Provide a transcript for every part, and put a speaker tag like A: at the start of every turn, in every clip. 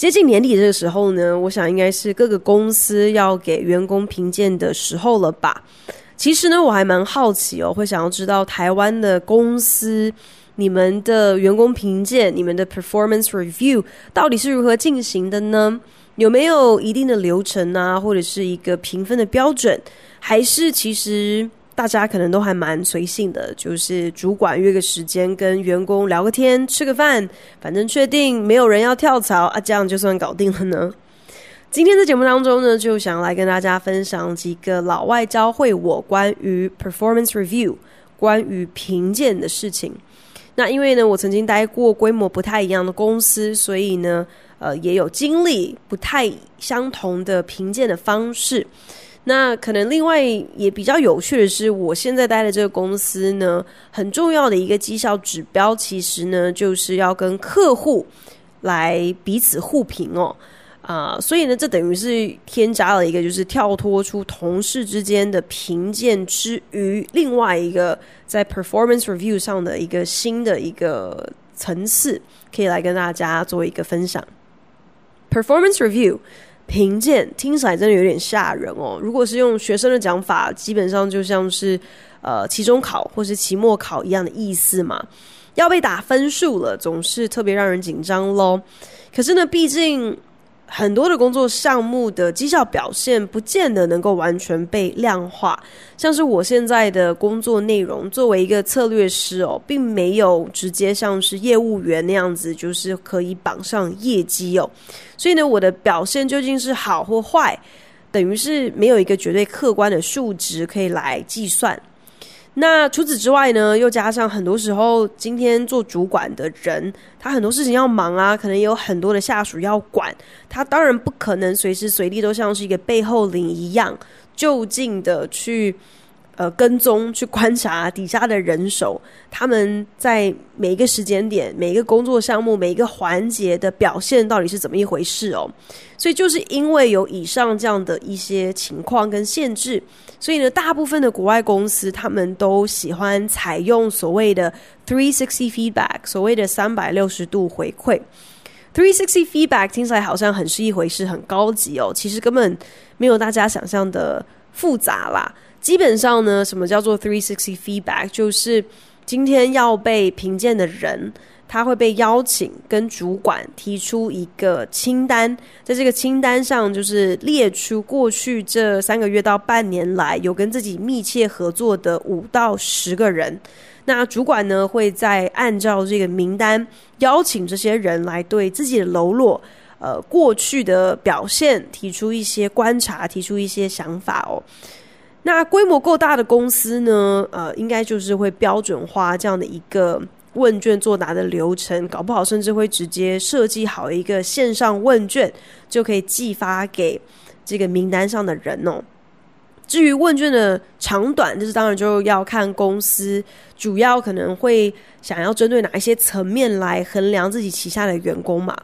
A: 接近年底这个时候呢，我想应该是各个公司要给员工评鉴的时候了吧。其实呢，我还蛮好奇哦，会想要知道台湾的公司，你们的员工评鉴、你们的 performance review 到底是如何进行的呢？有没有一定的流程啊，或者是一个评分的标准？还是其实大家可能都还蛮随性的，就是主管约个时间跟员工聊个天、吃个饭，反正确定没有人要跳槽啊，这样就算搞定了呢？今天的节目当中呢，就想来跟大家分享几个老外教会我关于 performance review、关于评鉴的事情。那因为呢，我曾经待过规模不太一样的公司，所以呢，呃，也有经历不太相同的评鉴的方式。那可能另外也比较有趣的是，我现在待的这个公司呢，很重要的一个绩效指标，其实呢，就是要跟客户来彼此互评哦。啊、所以呢，这等于是添加了一个，就是跳脱出同事之间的评鉴之余，另外一个在 performance review 上的一个新的一个层次，可以来跟大家做一个分享。performance review 评鉴听起来真的有点吓人哦。如果是用学生的讲法，基本上就像是呃期中考或是期末考一样的意思嘛，要被打分数了，总是特别让人紧张喽。可是呢，毕竟。很多的工作项目的绩效表现不见得能够完全被量化，像是我现在的工作内容，作为一个策略师哦，并没有直接像是业务员那样子，就是可以绑上业绩哦。所以呢，我的表现究竟是好或坏，等于是没有一个绝对客观的数值可以来计算。那除此之外呢，又加上很多时候，今天做主管的人，他很多事情要忙啊，可能也有很多的下属要管，他当然不可能随时随地都像是一个背后领一样，就近的去。呃，跟踪去观察底下的人手，他们在每一个时间点、每一个工作项目、每一个环节的表现到底是怎么一回事哦？所以就是因为有以上这样的一些情况跟限制，所以呢，大部分的国外公司他们都喜欢采用所谓的 three sixty feedback，所谓的三百六十度回馈。three sixty feedback 听起来好像很是一回事，很高级哦，其实根本没有大家想象的复杂啦。基本上呢，什么叫做 three sixty feedback？就是今天要被评鉴的人，他会被邀请跟主管提出一个清单，在这个清单上就是列出过去这三个月到半年来有跟自己密切合作的五到十个人。那主管呢，会再按照这个名单邀请这些人来对自己的喽啰，呃，过去的表现提出一些观察，提出一些想法哦。那规模够大的公司呢，呃，应该就是会标准化这样的一个问卷作答的流程，搞不好甚至会直接设计好一个线上问卷，就可以寄发给这个名单上的人哦。至于问卷的长短，就是当然就要看公司，主要可能会想要针对哪一些层面来衡量自己旗下的员工嘛。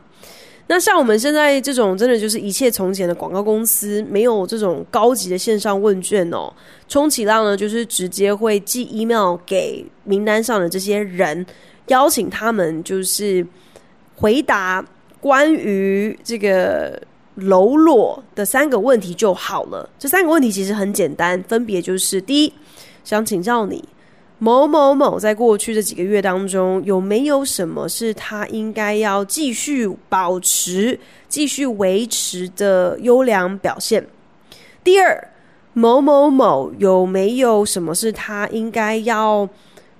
A: 那像我们现在这种真的就是一切从简的广告公司，没有这种高级的线上问卷哦。充其量呢，就是直接会寄 email 给名单上的这些人，邀请他们就是回答关于这个喽啰的三个问题就好了。这三个问题其实很简单，分别就是：第一，想请教你。某某某在过去这几个月当中，有没有什么是他应该要继续保持、继续维持的优良表现？第二，某某某有没有什么是他应该要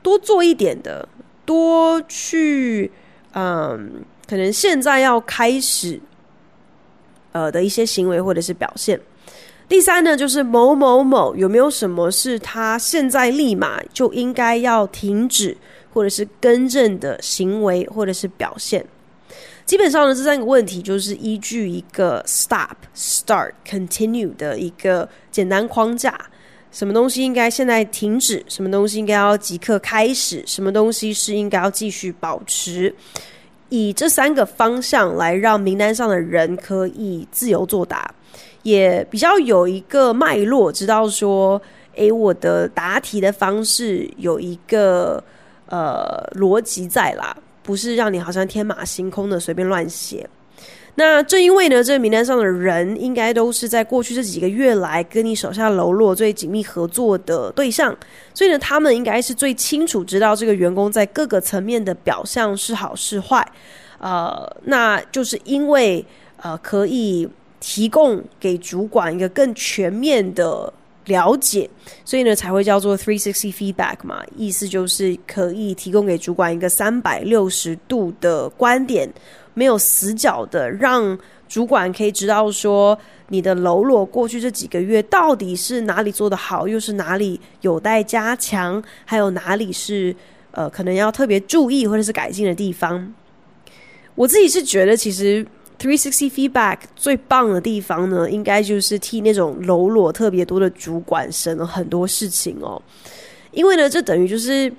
A: 多做一点的、多去嗯，可能现在要开始呃的一些行为或者是表现？第三呢，就是某某某有没有什么是他现在立马就应该要停止或者是更正的行为或者是表现？基本上呢，这三个问题就是依据一个 stop、start、continue 的一个简单框架。什么东西应该现在停止？什么东西应该要即刻开始？什么东西是应该要继续保持？以这三个方向来让名单上的人可以自由作答，也比较有一个脉络，知道说，诶，我的答题的方式有一个呃逻辑在啦。不是让你好像天马行空的随便乱写。那正因为呢，这个名单上的人应该都是在过去这几个月来跟你手下喽啰最紧密合作的对象，所以呢，他们应该是最清楚知道这个员工在各个层面的表象是好是坏。呃，那就是因为呃可以提供给主管一个更全面的。了解，所以呢才会叫做 three sixty feedback 嘛，意思就是可以提供给主管一个三百六十度的观点，没有死角的，让主管可以知道说你的喽啰过去这几个月到底是哪里做得好，又是哪里有待加强，还有哪里是呃可能要特别注意或者是改进的地方。我自己是觉得其实。Three sixty feedback 最棒的地方呢，应该就是替那种喽啰特别多的主管省了很多事情哦。因为呢，这等于就是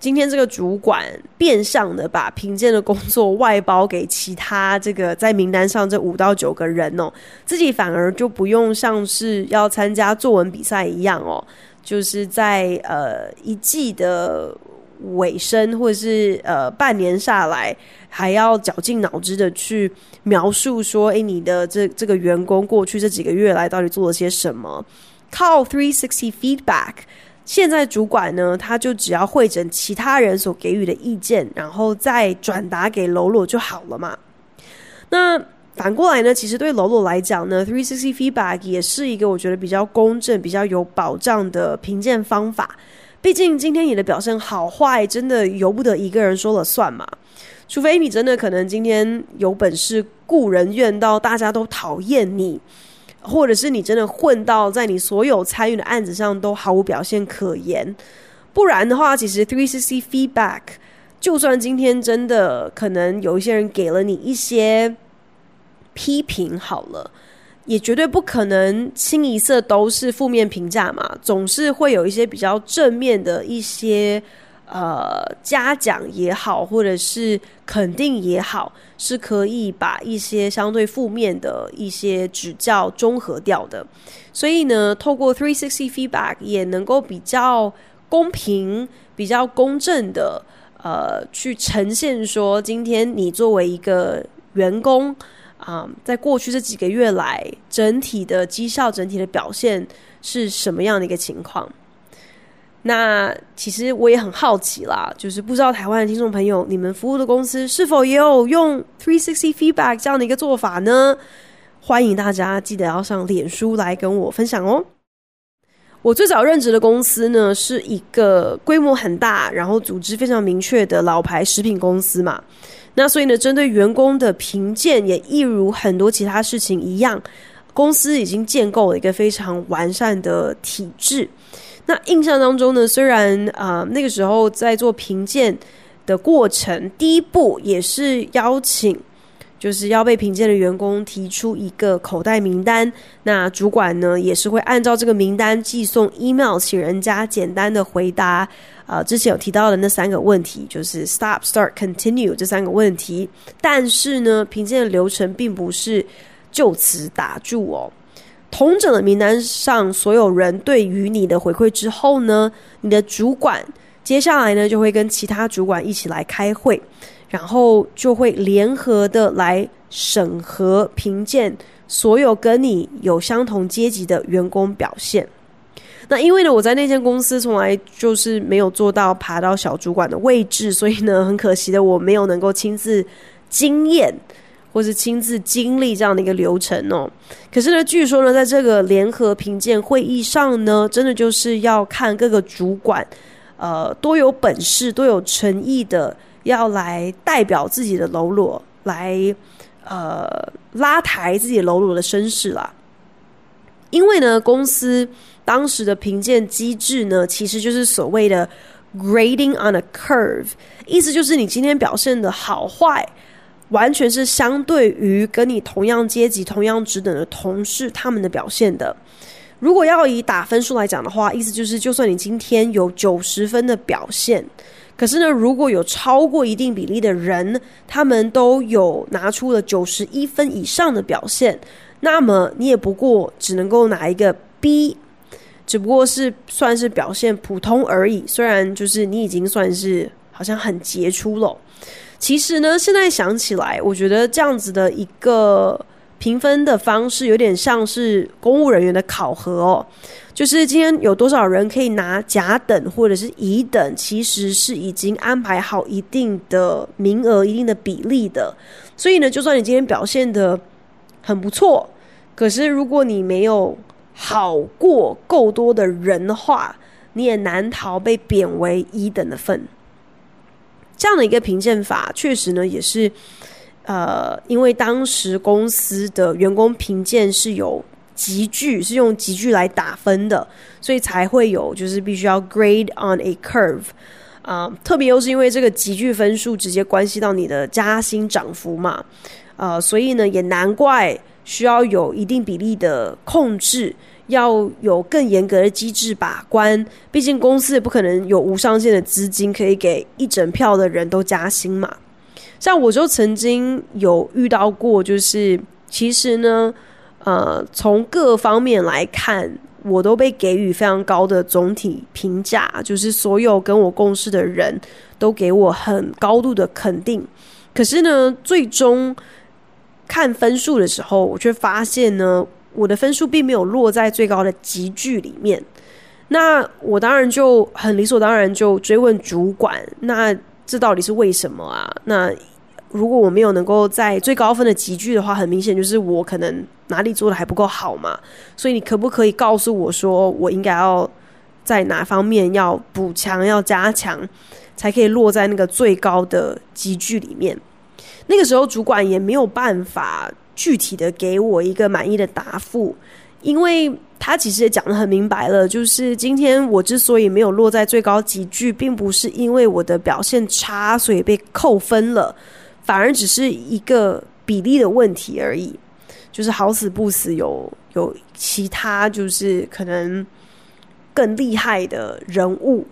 A: 今天这个主管变相的把评鉴的工作外包给其他这个在名单上这五到九个人哦，自己反而就不用像是要参加作文比赛一样哦，就是在呃一季的。尾声，或者是呃半年下来，还要绞尽脑汁的去描述说，诶，你的这这个员工过去这几个月来到底做了些什么？靠 three sixty feedback，现在主管呢，他就只要汇整其他人所给予的意见，然后再转达给喽啰就好了嘛。那反过来呢，其实对喽啰来讲呢，three sixty feedback 也是一个我觉得比较公正、比较有保障的评鉴方法。毕竟今天你的表现好坏，真的由不得一个人说了算嘛。除非你真的可能今天有本事雇人怨到大家都讨厌你，或者是你真的混到在你所有参与的案子上都毫无表现可言。不然的话，其实 three six feedback，就算今天真的可能有一些人给了你一些批评，好了。也绝对不可能清一色都是负面评价嘛，总是会有一些比较正面的一些呃嘉奖也好，或者是肯定也好，是可以把一些相对负面的一些指教中和掉的。所以呢，透过 Three Sixty feedback 也能够比较公平、比较公正的呃去呈现说，今天你作为一个员工。啊在过去这几个月来，整体的绩效、整体的表现是什么样的一个情况？那其实我也很好奇啦，就是不知道台湾的听众朋友，你们服务的公司是否也有用 Three Sixty feedback 这样的一个做法呢？欢迎大家记得要上脸书来跟我分享哦。我最早任职的公司呢，是一个规模很大，然后组织非常明确的老牌食品公司嘛。那所以呢，针对员工的评鉴，也一如很多其他事情一样，公司已经建构了一个非常完善的体制。那印象当中呢，虽然啊、那个时候在做评鉴的过程，第一步也是邀请。就是要被评鉴的员工提出一个口袋名单，那主管呢也是会按照这个名单寄送 email，请人家简单的回答。呃，之前有提到的那三个问题，就是 stop、start、continue 这三个问题。但是呢，评鉴的流程并不是就此打住哦。同整的名单上所有人对于你的回馈之后呢，你的主管接下来呢就会跟其他主管一起来开会。然后就会联合的来审核评鉴所有跟你有相同阶级的员工表现。那因为呢，我在那间公司从来就是没有做到爬到小主管的位置，所以呢，很可惜的我没有能够亲自经验或是亲自经历这样的一个流程哦。可是呢，据说呢，在这个联合评鉴会议上呢，真的就是要看各个主管，呃，多有本事、多有诚意的。要来代表自己的喽啰，来呃拉抬自己喽啰的身世啦。因为呢，公司当时的评鉴机制呢，其实就是所谓的 grading on a curve，意思就是你今天表现的好坏，完全是相对于跟你同样阶级、同样职等的同事他们的表现的。如果要以打分数来讲的话，意思就是，就算你今天有九十分的表现，可是呢，如果有超过一定比例的人，他们都有拿出了九十一分以上的表现，那么你也不过只能够拿一个 B，只不过是算是表现普通而已。虽然就是你已经算是好像很杰出了，其实呢，现在想起来，我觉得这样子的一个。评分的方式有点像是公务人员的考核哦，就是今天有多少人可以拿甲等或者是乙等，其实是已经安排好一定的名额、一定的比例的。所以呢，就算你今天表现得很不错，可是如果你没有好过够多的人的话，你也难逃被贬为一等的份。这样的一个评鉴法，确实呢也是。呃，因为当时公司的员工评鉴是有级距，是用级距来打分的，所以才会有就是必须要 grade on a curve 啊、特别又是因为这个级距分数直接关系到你的加薪涨幅嘛，呃，所以呢也难怪需要有一定比例的控制，要有更严格的机制把关。毕竟公司也不可能有无上限的资金可以给一整票的人都加薪嘛。像我就曾经有遇到过，就是其实呢，呃，从各方面来看，我都被给予非常高的总体评价，就是所有跟我共事的人都给我很高度的肯定。可是呢，最终看分数的时候，我却发现呢，我的分数并没有落在最高的级距里面。那我当然就很理所当然就追问主管，那这到底是为什么啊？那如果我没有能够在最高分的级距的话，很明显就是我可能哪里做的还不够好嘛。所以你可不可以告诉我说，我应该要在哪方面要补强、要加强，才可以落在那个最高的级距里面？那个时候主管也没有办法具体的给我一个满意的答复，因为他其实也讲得很明白了，就是今天我之所以没有落在最高级距，并不是因为我的表现差，所以被扣分了。反而只是一个比例的问题而已，就是好死不死有有其他就是可能更厉害的人物，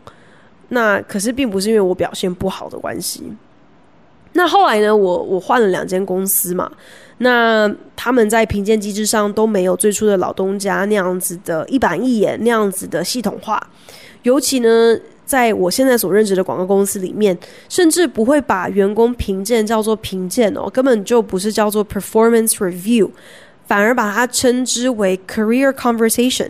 A: 那可是并不是因为我表现不好的关系。那后来呢，我我换了两间公司嘛，那他们在评鉴机制上都没有最初的老东家那样子的一板一眼，那样子的系统化，尤其呢。在我现在所任职的广告公司里面，甚至不会把员工评鉴叫做评鉴哦，根本就不是叫做 performance review，反而把它称之为 career conversation，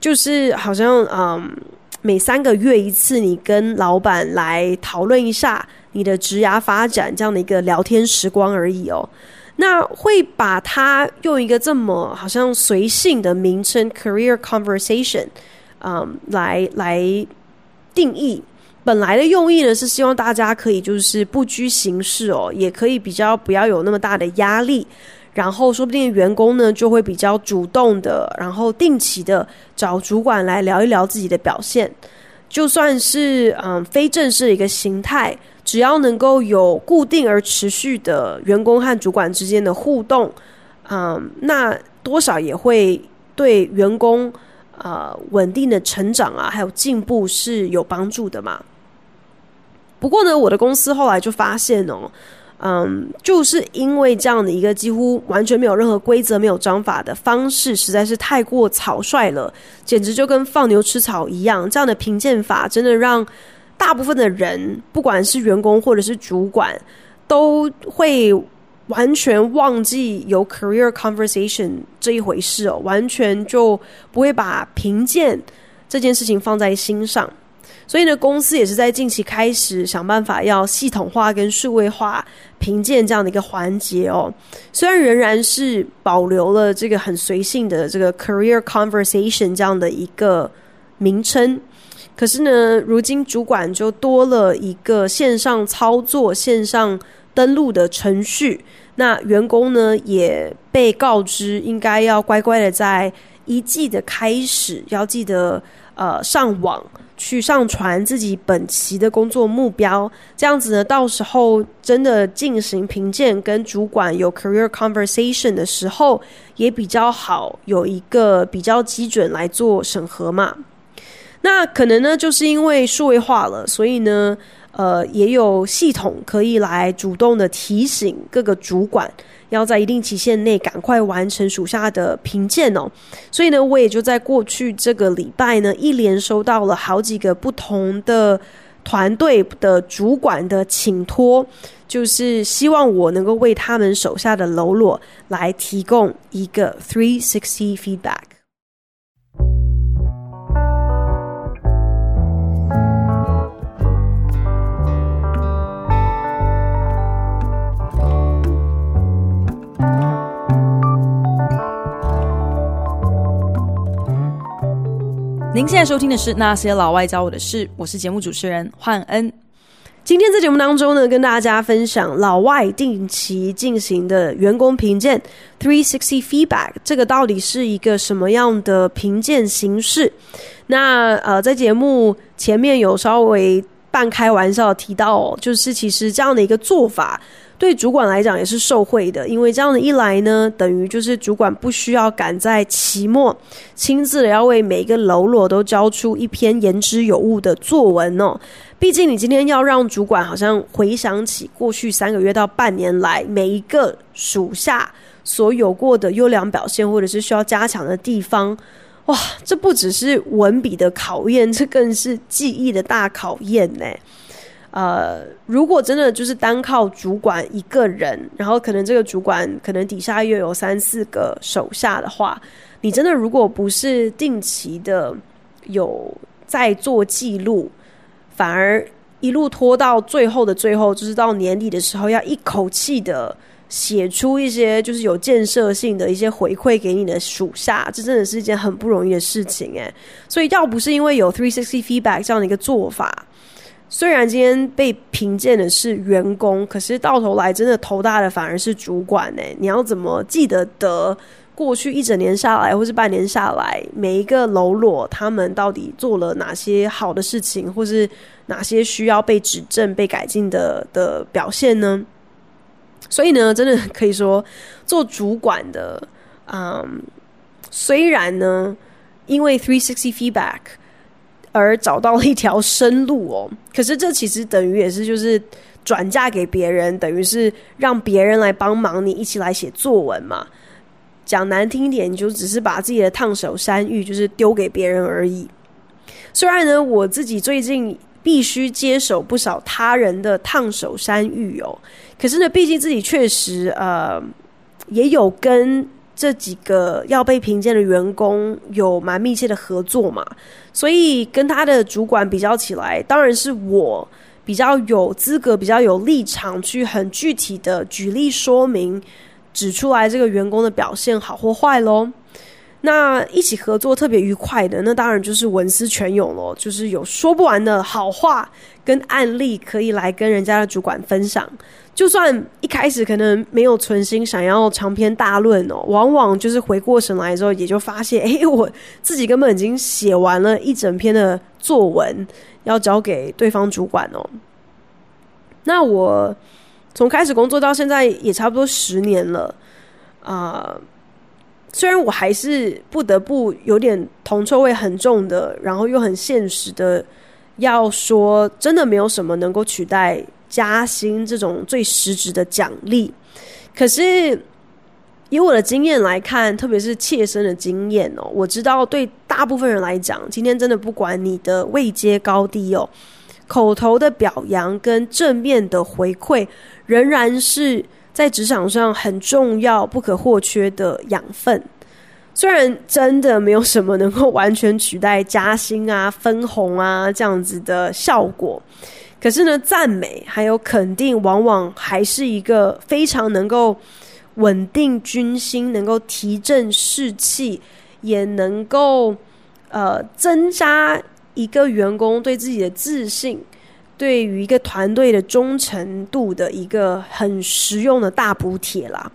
A: 就是好像嗯，每三个月一次，你跟老板来讨论一下你的职涯发展这样的一个聊天时光而已哦。那会把它用一个这么好像随性的名称 career conversation，嗯，来来。定义本来的用意呢，是希望大家可以就是不拘形式哦，也可以比较不要有那么大的压力，然后说不定员工呢就会比较主动的，然后定期的找主管来聊一聊自己的表现，就算是嗯非正式的一个形态，只要能够有固定而持续的员工和主管之间的互动，嗯，那多少也会对员工。呃，稳定的成长啊，还有进步是有帮助的嘛。不过呢，我的公司后来就发现哦，嗯，就是因为这样的一个几乎完全没有任何规则、没有章法的方式，实在是太过草率了，简直就跟放牛吃草一样。这样的评鉴法真的让大部分的人，不管是员工或者是主管，都会。完全忘记有 career conversation 这一回事哦，完全就不会把评鉴这件事情放在心上。所以呢，公司也是在近期开始想办法要系统化跟数位化评鉴这样的一个环节哦。虽然仍然是保留了这个很随性的这个 career conversation 这样的一个名称，可是呢，如今主管就多了一个线上操作、线上登录的程序。那员工呢，也被告知应该要乖乖的在一季的开始要记得呃上网去上传自己本期的工作目标，这样子呢，到时候真的进行评鉴跟主管有 career conversation 的时候，也比较好有一个比较基准来做审核嘛。那可能呢，就是因为数位化了，所以呢，呃，也有系统可以来主动的提醒各个主管，要在一定期限内赶快完成属下的评鉴哦。所以呢，我也就在过去这个礼拜呢，一连收到了好几个不同的团队的主管的请托，就是希望我能够为他们手下的喽啰来提供一个 three sixty feedback。您现在收听的是《那些老外教我的事》，我是节目主持人焕恩。今天在节目当中呢，跟大家分享老外定期进行的员工评鉴 （Three Sixty Feedback），这个到底是一个什么样的评鉴形式？那呃，在节目前面有稍微半开玩笑提到，就是其实这样的一个做法。对主管来讲也是受惠的，因为这样的一来呢，等于就是主管不需要赶在期末亲自的要为每一个喽啰都交出一篇言之有物的作文哦。毕竟你今天要让主管好像回想起过去三个月到半年来每一个属下所有过的优良表现，或者是需要加强的地方，哇，这不只是文笔的考验，这更是记忆的大考验呢。呃，如果真的就是单靠主管一个人，然后可能这个主管可能底下又有三四个手下的话，你真的如果不是定期的有在做记录，反而一路拖到最后的最后，就是到年底的时候，要一口气的写出一些就是有建设性的一些回馈给你的属下，这真的是一件很不容易的事情诶。所以要不是因为有 three sixty feedback 这样的一个做法。虽然今天被评鉴的是员工，可是到头来真的头大的反而是主管呢。你要怎么记得得过去一整年下来，或是半年下来，每一个喽啰他们到底做了哪些好的事情，或是哪些需要被指正、被改进的的表现呢？所以呢，真的可以说做主管的，嗯，虽然呢，因为 three sixty feedback。而找到了一条生路哦，可是这其实等于也是就是转嫁给别人，等于是让别人来帮忙你一起来写作文嘛。讲难听一点，你就只是把自己的烫手山芋就是丢给别人而已。虽然呢，我自己最近必须接手不少他人的烫手山芋哦，可是呢，毕竟自己确实呃也有跟。这几个要被评鉴的员工有蛮密切的合作嘛，所以跟他的主管比较起来，当然是我比较有资格、比较有立场去很具体的举例说明，指出来这个员工的表现好或坏喽。那一起合作特别愉快的，那当然就是文思泉涌咯，就是有说不完的好话跟案例可以来跟人家的主管分享。就算一开始可能没有存心想要长篇大论哦，往往就是回过神来之后，也就发现，哎，我自己根本已经写完了一整篇的作文，要交给对方主管哦。那我从开始工作到现在也差不多十年了啊。呃虽然我还是不得不有点铜臭味很重的，然后又很现实的要说，真的没有什么能够取代加薪这种最实质的奖励。可是以我的经验来看，特别是切身的经验哦，我知道对大部分人来讲，今天真的不管你的位阶高低哦，口头的表扬跟正面的回馈仍然是。在职场上很重要、不可或缺的养分，虽然真的没有什么能够完全取代加薪啊、分红啊这样子的效果，可是呢，赞美还有肯定，往往还是一个非常能够稳定军心、能够提振士气，也能够呃增加一个员工对自己的自信。对于一个团队的忠诚度的一个很实用的大补贴啦，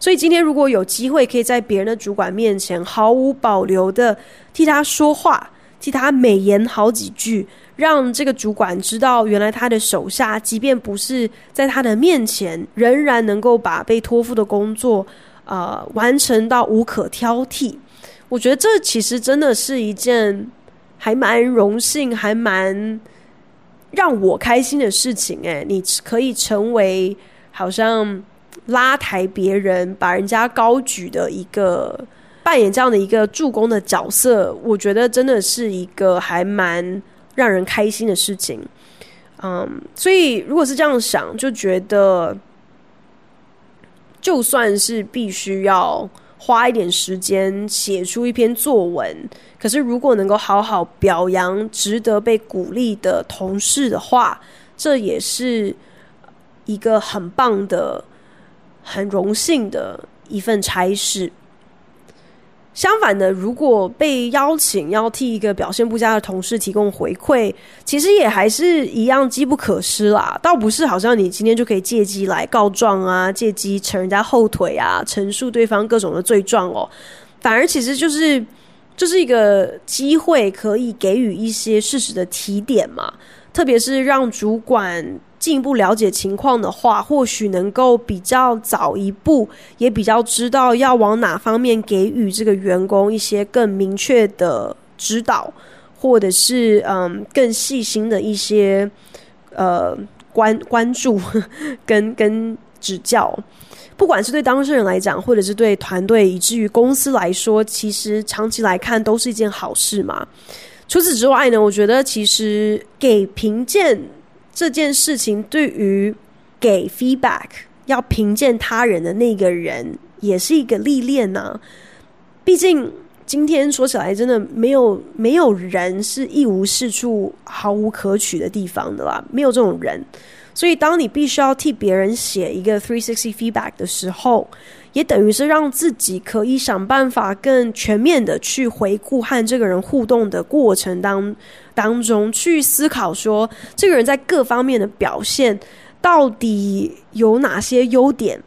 A: 所以今天如果有机会可以在别人的主管面前毫无保留的替他说话，替他美言好几句，让这个主管知道，原来他的手下即便不是在他的面前，仍然能够把被托付的工作，呃，完成到无可挑剔。我觉得这其实真的是一件还蛮荣幸，还蛮让我开心的事情。诶，你可以成为好像拉抬别人、把人家高举的一个。扮演这样的一个助攻的角色，我觉得真的是一个还蛮让人开心的事情。嗯，所以如果是这样想，就觉得就算是必须要花一点时间写出一篇作文，可是如果能够好好表扬值得被鼓励的同事的话，这也是一个很棒的、很荣幸的一份差事。相反的，如果被邀请要替一个表现不佳的同事提供回馈，其实也还是一样机不可失啦。倒不是好像你今天就可以借机来告状啊，借机扯人家后腿啊，陈述对方各种的罪状哦。反而其实就是就是一个机会，可以给予一些事实的提点嘛。特别是让主管。进一步了解情况的话，或许能够比较早一步，也比较知道要往哪方面给予这个员工一些更明确的指导，或者是嗯更细心的一些呃关关注 跟跟指教。不管是对当事人来讲，或者是对团队，以至于公司来说，其实长期来看都是一件好事嘛。除此之外呢，我觉得其实给评鉴。这件事情对于给 feedback 要评鉴他人的那个人，也是一个历练呢、啊。毕竟今天说起来，真的没有没有人是一无是处、毫无可取的地方的啦，没有这种人。所以，当你必须要替别人写一个 three sixty feedback 的时候，也等于是让自己可以想办法更全面的去回顾和这个人互动的过程当当中，去思考说这个人在各方面的表现到底有哪些优点。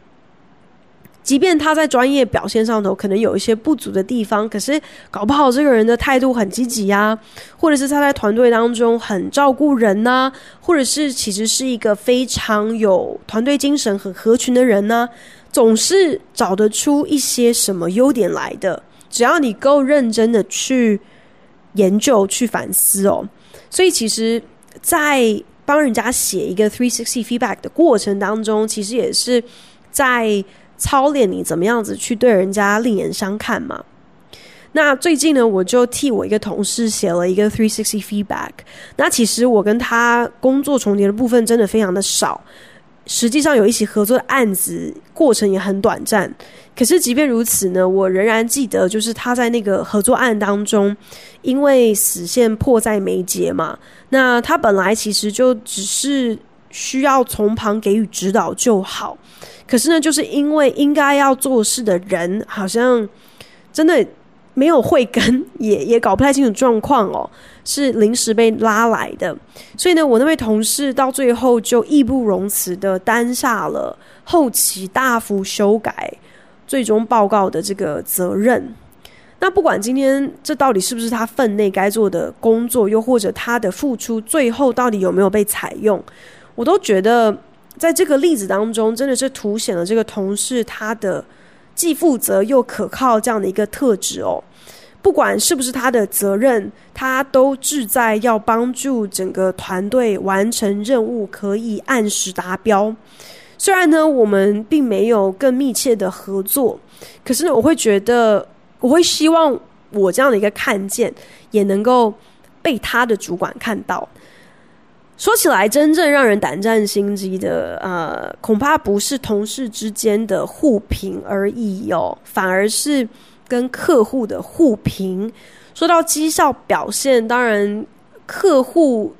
A: 即便他在专业表现上头可能有一些不足的地方，可是搞不好这个人的态度很积极呀，或者是他在团队当中很照顾人呐、或者是其实是一个非常有团队精神、很合群的人呢、总是找得出一些什么优点来的。只要你够认真的去研究、去反思哦，所以其实，在帮人家写一个 three sixty feedback 的过程当中，其实也是在。操练你怎么样子去对人家另眼相看嘛？那最近呢，我就替我一个同事写了一个 three sixty feedback。那其实我跟他工作重叠的部分真的非常的少，实际上有一起合作的案子，过程也很短暂。可是即便如此呢，我仍然记得，就是他在那个合作案当中，因为死线迫在眉睫嘛，那他本来其实就只是需要从旁给予指导就好。可是呢，就是因为应该要做事的人好像真的没有慧根，也也搞不太清楚状况哦，是临时被拉来的，所以呢，我那位同事到最后就义不容辞的担下了后期大幅修改最终报告的这个责任。那不管今天这到底是不是他分内该做的工作，又或者他的付出最后到底有没有被采用，我都觉得。在这个例子当中，真的是凸显了这个同事他的既负责又可靠这样的一个特质哦。不管是不是他的责任，他都志在要帮助整个团队完成任务，可以按时达标。虽然呢，我们并没有更密切的合作，可是呢，我会觉得，我会希望我这样的一个看见，也能够被他的主管看到。说起来，真正让人胆战心惊的，呃，恐怕不是同事之间的互评而已哦，反而是跟客户的互评。说到绩效表现，当然客户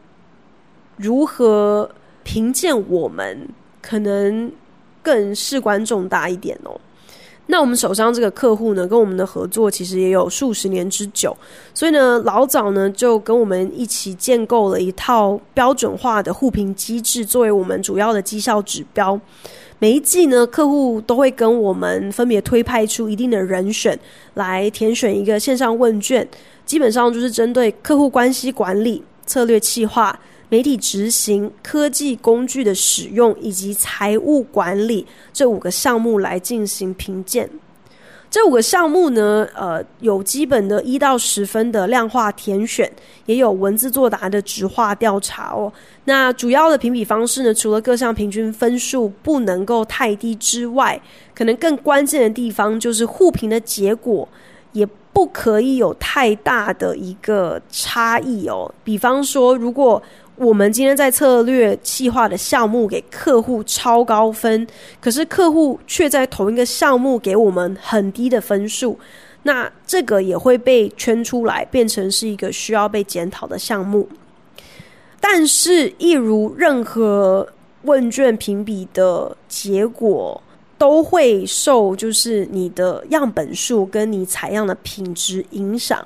A: 如何评鉴我们，可能更事关重大一点哦。那我们手上这个客户呢，跟我们的合作其实也有数十年之久，所以呢，老早呢就跟我们一起建构了一套标准化的互评机制，作为我们主要的绩效指标。每一季呢，客户都会跟我们分别推派出一定的人选来填选一个线上问卷，基本上就是针对客户关系管理、策略计划、媒体执行、科技工具的使用以及财务管理这五个项目来进行评鉴。这五个项目呢，呃，有基本的一到十分的量化填选，也有文字作答的直化调查哦。那主要的评比方式呢，除了各项平均分数不能够太低之外，可能更关键的地方就是互评的结果也不可以有太大的一个差异哦。比方说，如果我们今天在策略计划的项目给客户超高分，可是客户却在同一个项目给我们很低的分数，那这个也会被圈出来，变成是一个需要被检讨的项目。但是，一如任何问卷评比的结果，都会受就是你的样本数跟你采样的品质影响。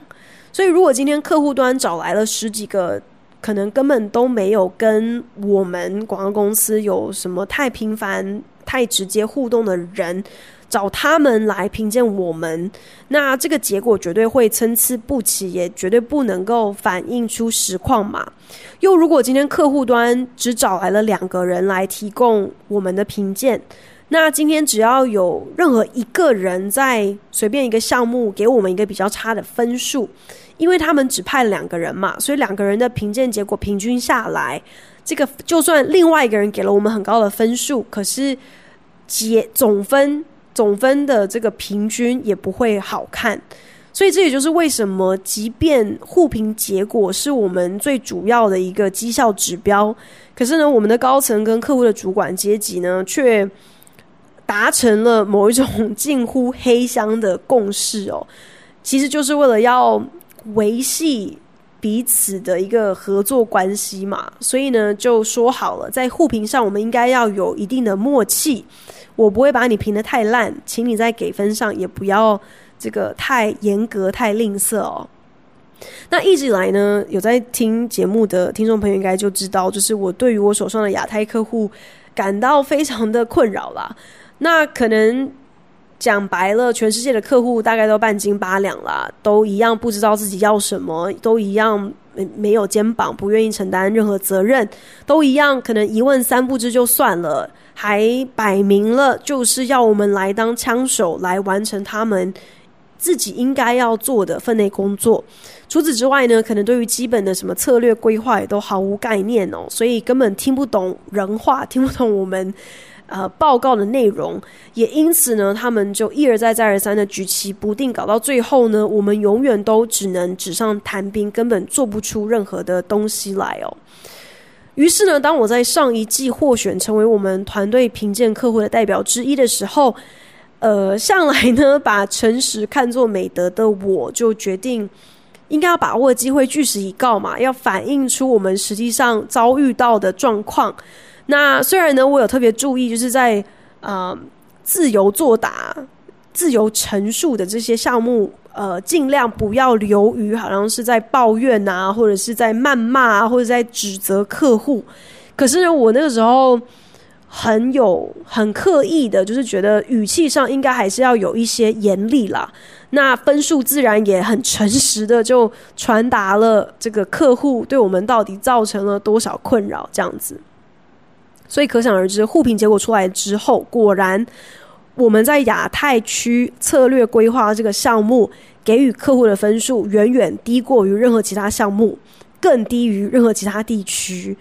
A: 所以，如果今天客户端找来了十几个。可能根本都没有跟我们广告公司有什么太频繁、太直接互动的人，找他们来评鉴我们，那这个结果绝对会参差不齐，也绝对不能够反映出实况嘛。又如果今天客户端只找来了两个人来提供我们的评鉴，那今天只要有任何一个人在随便一个项目给我们一个比较差的分数。因为他们只派了两个人嘛，所以两个人的评鉴结果平均下来，这个就算另外一个人给了我们很高的分数，可是结总分总分的这个平均也不会好看。所以这也就是为什么，即便互评结果是我们最主要的一个绩效指标，可是呢，我们的高层跟客户的主管阶级呢，却达成了某一种近乎黑箱的共识哦，其实就是为了要。维系彼此的一个合作关系嘛，所以呢，就说好了，在互评上，我们应该要有一定的默契。我不会把你评得太烂，请你在给分上也不要这个太严格、太吝啬哦。那一直以来呢，有在听节目的听众朋友应该就知道，就是我对于我手上的亚太客户感到非常的困扰啦。那可能。讲白了，全世界的客户大概都半斤八两啦，都一样不知道自己要什么，都一样没没有肩膀，不愿意承担任何责任，都一样可能一问三不知就算了，还摆明了就是要我们来当枪手来完成他们自己应该要做的分内工作。除此之外呢，可能对于基本的什么策略规划也都毫无概念哦，所以根本听不懂人话，听不懂我们。呃，报告的内容也因此呢，他们就一而再、再而三的举棋不定，搞到最后呢，我们永远都只能纸上谈兵，根本做不出任何的东西来哦。于是呢，当我在上一季获选成为我们团队评鉴客户的代表之一的时候，呃，向来呢把诚实看作美德的我，就决定应该要把握机会，据实以告嘛，要反映出我们实际上遭遇到的状况。那虽然呢，我有特别注意，就是在呃自由作答、自由陈述的这些项目，呃，尽量不要流于好像是在抱怨啊，或者是在谩骂，或者在指责客户。可是，我那个时候很有很刻意的，就是觉得语气上应该还是要有一些严厉啦。那分数自然也很诚实的就传达了这个客户对我们到底造成了多少困扰，这样子。所以可想而知，互评结果出来之后，果然我们在亚太区策略规划这个项目给予客户的分数远远低过于任何其他项目，更低于任何其他地区，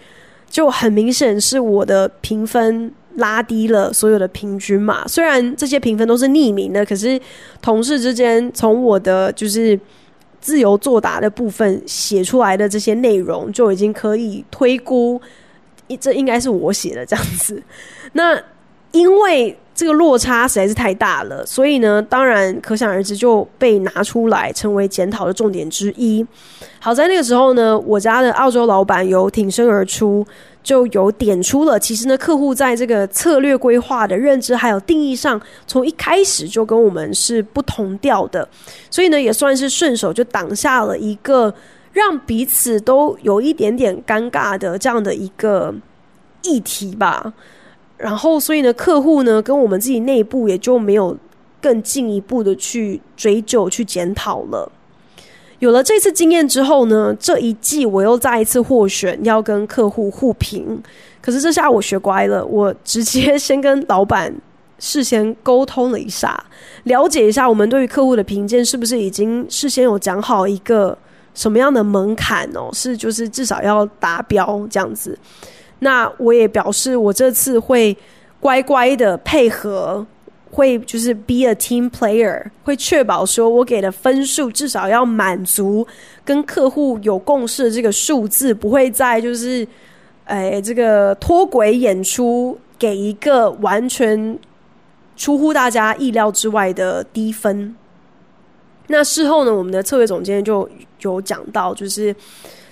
A: 就很明显是我的评分拉低了所有的平均嘛。虽然这些评分都是匿名的，可是同事之间从我的就是自由作答的部分写出来的这些内容，就已经可以推估。这应该是我写的这样子，那因为这个落差实在是太大了，所以呢，当然可想而知就被拿出来成为检讨的重点之一。好在那个时候呢，我家的澳洲老板有挺身而出，就有点出了，其实呢，客户在这个策略规划的认知还有定义上，从一开始就跟我们是不同调的，所以呢，也算是顺手就挡下了一个。让彼此都有一点点尴尬的这样的一个议题吧，然后所以呢，客户呢跟我们自己内部也就没有更进一步的去追究、去检讨了。有了这次经验之后呢，这一季我又再一次获选要跟客户互评。可是这下我学乖了，我直接先跟老板事先沟通了一下，了解一下我们对于客户的评鉴是不是已经事先有讲好一个什么样的门槛哦，是就是至少要达标这样子。那我也表示我这次会乖乖的配合。会就是 be a team player，会确保说我给的分数至少要满足跟客户有共识的这个数字，不会再就是，哎，这个脱轨演出，给一个完全出乎大家意料之外的低分。那事后呢，我们的策略总监就有讲到，就是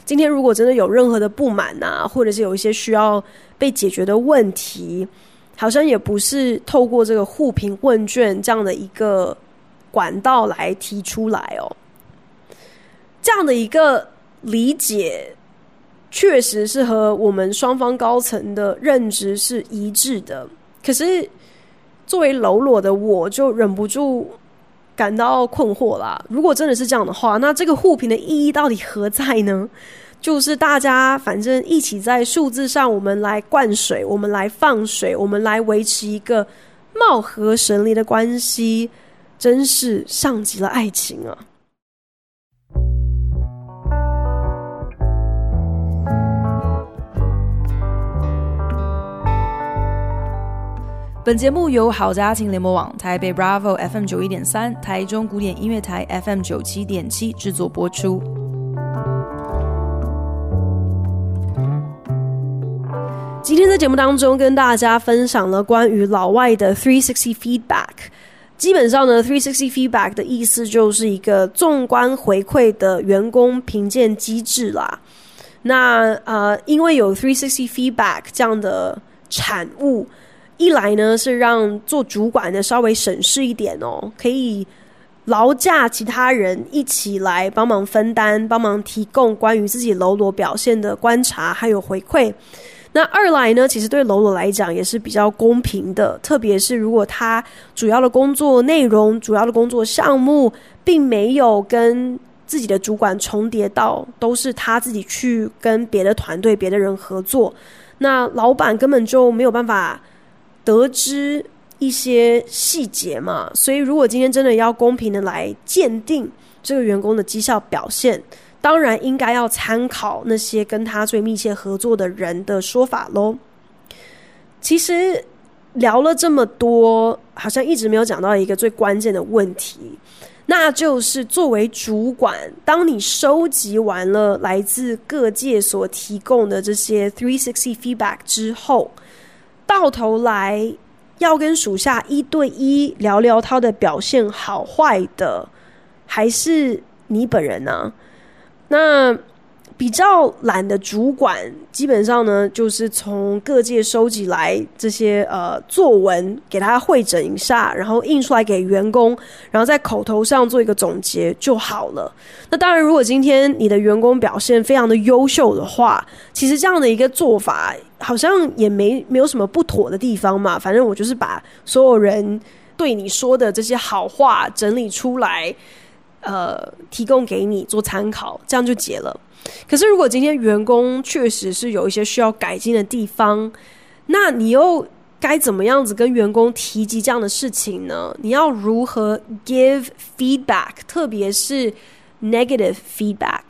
A: 今天如果真的有任何的不满啊，或者是有一些需要被解决的问题。好像也不是透过这个互评问卷这样的一个管道来提出来哦。这样的一个理解，确实是和我们双方高层的认知是一致的。可是，作为喽啰的我，就忍不住感到困惑啦。如果真的是这样的话，那这个互评的意义到底何在呢？就是大家反正一起在数字上，我们来灌水，我们来放水，我们来维持一个貌合神离的关系，真是像极了爱情啊！本节目由好家庭联播网、台北 Bravo FM 九一点三、台中古典音乐台 FM 九七点七制作播出。今天在节目当中跟大家分享了关于老外的 three sixty feedback。基本上呢，three sixty feedback 的意思就是一个纵观回馈的员工评鉴机制啦。那呃，因为有 three sixty feedback 这样的产物，一来呢是让做主管的稍微省事一点哦，可以劳驾其他人一起来帮忙分担，帮忙提供关于自己喽啰表现的观察还有回馈。那二来呢，其实对喽啰来讲也是比较公平的，特别是如果他主要的工作内容、主要的工作项目，并没有跟自己的主管重叠到，都是他自己去跟别的团队、别的人合作，那老板根本就没有办法得知一些细节嘛。所以，如果今天真的要公平的来鉴定这个员工的绩效表现，当然应该要参考那些跟他最密切合作的人的说法喽。其实聊了这么多，好像一直没有讲到一个最关键的问题，那就是作为主管，当你收集完了来自各界所提供的这些 three sixty feedback 之后，到头来要跟属下一对一聊聊他的表现好坏的，还是你本人呢？那比较懒的主管，基本上呢，就是从各界收集来这些呃作文，给他会诊一下，然后印出来给员工，然后在口头上做一个总结就好了。那当然，如果今天你的员工表现非常的优秀的话，其实这样的一个做法好像也没没有什么不妥的地方嘛。反正我就是把所有人对你说的这些好话整理出来。呃，提供给你做参考，这样就结了。可是，如果今天员工确实是有一些需要改进的地方，那你又该怎么样子跟员工提及这样的事情呢？你要如何 give feedback，特别是 negative feedback？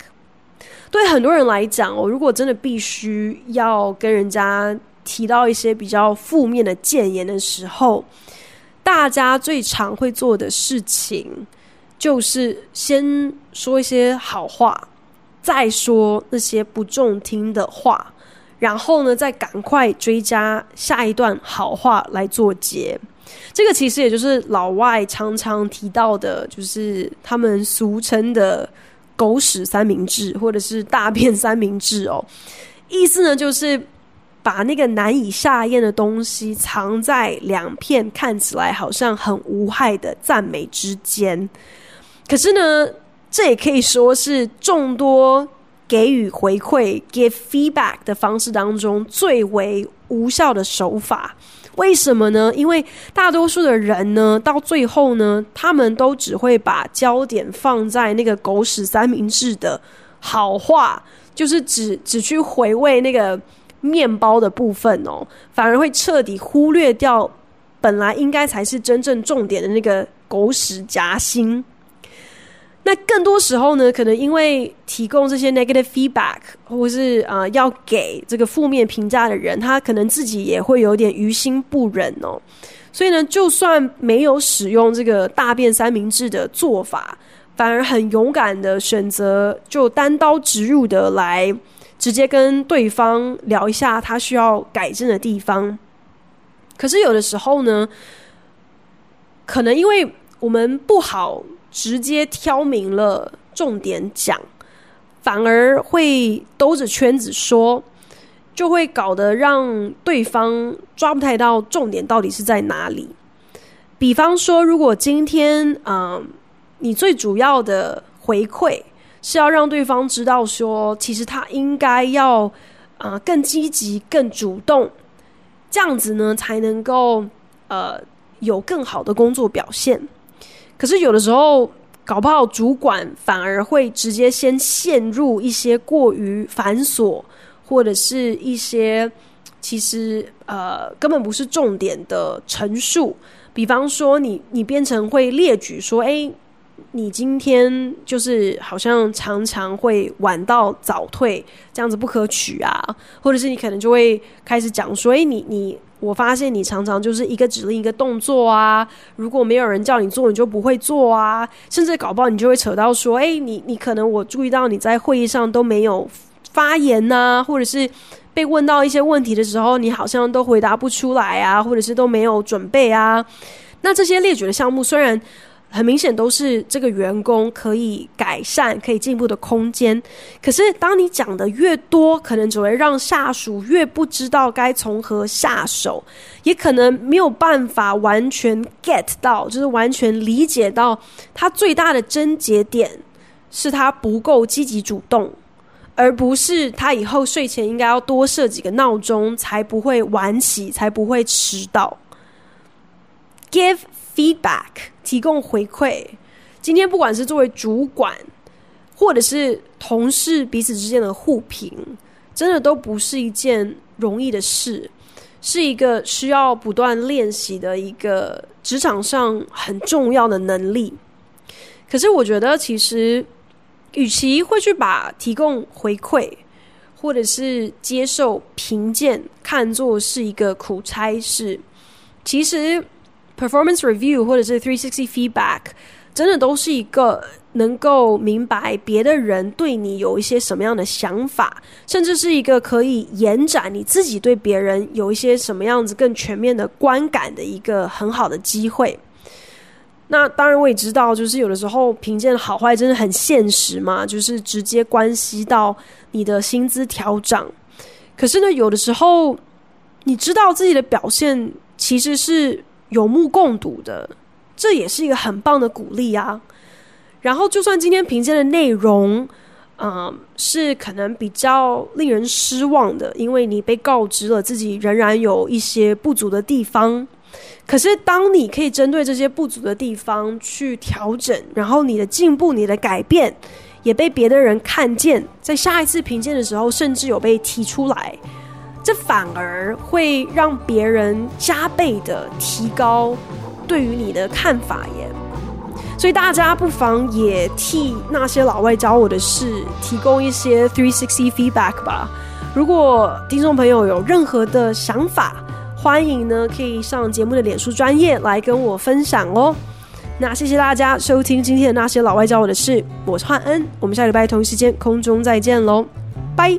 A: 对很多人来讲，哦，如果真的必须要跟人家提到一些比较负面的建言的时候，大家最常会做的事情。就是先说一些好话，再说那些不中听的话，然后呢，再赶快追加下一段好话来做结。这个其实也就是老外常常提到的，就是他们俗称的“狗屎三明治”或者是“大便三明治”哦。意思呢，就是把那个难以下咽的东西藏在两片看起来好像很无害的赞美之间。可是呢，这也可以说是众多给予回馈 （give feedback） 的方式当中最为无效的手法。为什么呢？因为大多数的人呢，到最后呢，他们都只会把焦点放在那个狗屎三明治的好话，就是只只去回味那个面包的部分哦，反而会彻底忽略掉本来应该才是真正重点的那个狗屎夹心。那更多时候呢，可能因为提供这些 negative feedback，或是啊、要给这个负面评价的人，他可能自己也会有点于心不忍哦。所以呢，就算没有使用这个大便三明治的做法，反而很勇敢的选择就单刀直入的来直接跟对方聊一下他需要改正的地方。可是有的时候呢，可能因为我们不好。直接挑明了重点讲，反而会兜着圈子说，就会搞得让对方抓不太到重点到底是在哪里。比方说，如果今天嗯、你最主要的回馈是要让对方知道说，其实他应该要啊、更积极、更主动，这样子呢才能够呃有更好的工作表现。可是有的时候，搞不好主管反而会直接先陷入一些过于繁琐，或者是一些其实呃根本不是重点的陈述。比方说你，你你变成会列举说，诶，你今天就是好像常常会晚到早退，这样子不可取啊。或者是你可能就会开始讲说，诶，你你。我发现你常常就是一个指令一个动作啊，如果没有人叫你做，你就不会做啊，甚至搞不好你就会扯到说，诶，你你可能我注意到你在会议上都没有发言呐，或者是被问到一些问题的时候，你好像都回答不出来啊，或者是都没有准备啊。那这些列举的项目虽然。很明显都是这个员工可以改善、可以进步的空间。可是，当你讲的越多，可能只会让下属越不知道该从何下手，也可能没有办法完全 get 到，就是完全理解到他最大的症结点是他不够积极主动，而不是他以后睡前应该要多设几个闹钟，才不会晚起，才不会迟到。Give feedback。提供回馈。今天不管是作为主管，或者是同事彼此之间的互评，真的都不是一件容易的事，是一个需要不断练习的一个职场上很重要的能力。可是我觉得，其实与其会去把提供回馈，或者是接受评鉴看作是一个苦差事，其实。Performance review 或者是360 feedback，真的都是一个能够明白别的人对你有一些什么样的想法，甚至是一个可以延展你自己对别人有一些什么样子更全面的观感的一个很好的机会。那当然我也知道，就是有的时候评鉴好坏真的很现实嘛，就是直接关系到你的薪资调整。可是呢，有的时候你知道自己的表现其实是。有目共睹的，这也是一个很棒的鼓励啊。然后，就算今天评鉴的内容，嗯、是可能比较令人失望的，因为你被告知了自己仍然有一些不足的地方。可是，当你可以针对这些不足的地方去调整，然后你的进步、你的改变也被别的人看见，在下一次评鉴的时候，甚至有被提出来。这反而会让别人加倍的提高对于你的看法耶，所以大家不妨也替那些老外教我的事提供一些 three sixty feedback 吧。如果听众朋友有任何的想法，欢迎呢可以上节目的脸书专业来跟我分享哦。那谢谢大家收听今天的那些老外教我的事，我是焕恩，我们下礼拜同一时间空中再见喽，拜。